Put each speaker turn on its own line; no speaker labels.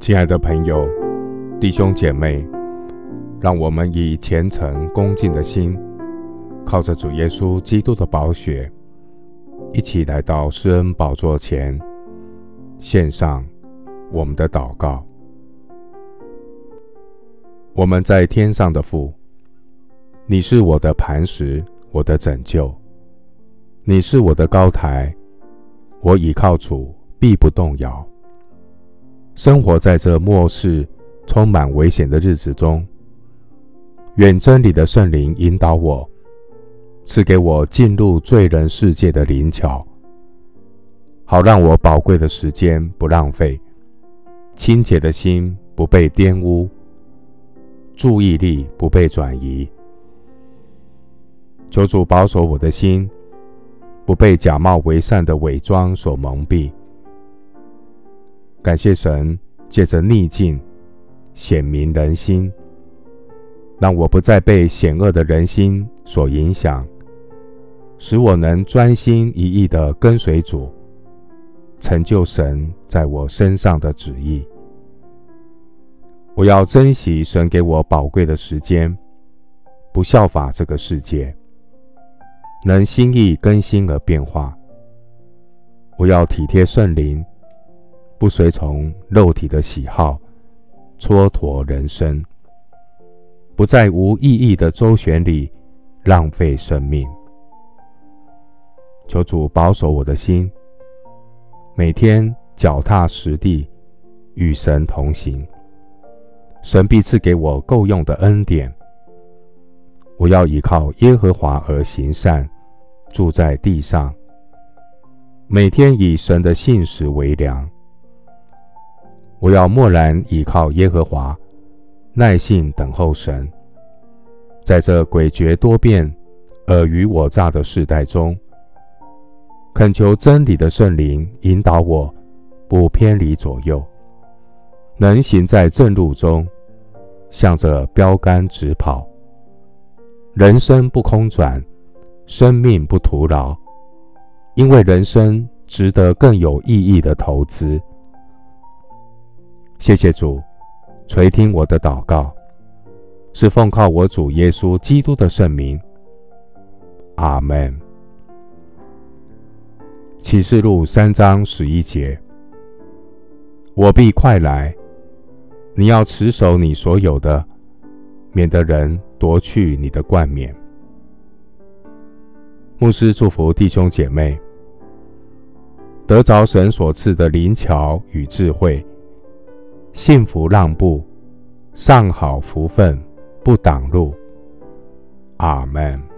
亲爱的朋友、弟兄姐妹，让我们以虔诚恭敬的心，靠着主耶稣基督的宝血，一起来到施恩宝座前，献上我们的祷告。我们在天上的父，你是我的磐石，我的拯救，你是我的高台，我倚靠主，必不动摇。生活在这末世充满危险的日子中，愿真理的圣灵引导我，赐给我进入罪人世界的灵巧，好让我宝贵的时间不浪费，清洁的心不被玷污，注意力不被转移。求主保守我的心，不被假冒为善的伪装所蒙蔽。感谢神借着逆境显明人心，让我不再被险恶的人心所影响，使我能专心一意的跟随主，成就神在我身上的旨意。我要珍惜神给我宝贵的时间，不效法这个世界，能心意更新而变化。我要体贴圣灵。不随从肉体的喜好，蹉跎人生；不在无意义的周旋里浪费生命。求主保守我的心，每天脚踏实地，与神同行。神必赐给我够用的恩典。我要依靠耶和华而行善，住在地上。每天以神的信实为粮。我要默然倚靠耶和华，耐心等候神。在这诡谲多变、尔虞我诈的世代中，恳求真理的圣灵引导我，不偏离左右，能行在正路中，向着标杆直跑。人生不空转，生命不徒劳，因为人生值得更有意义的投资。谢谢主，垂听我的祷告，是奉靠我主耶稣基督的圣名。阿门。启示录三章十一节：我必快来，你要持守你所有的，免得人夺去你的冠冕。牧师祝福弟兄姐妹，得着神所赐的灵巧与智慧。幸福让步，上好福分不挡路。阿门。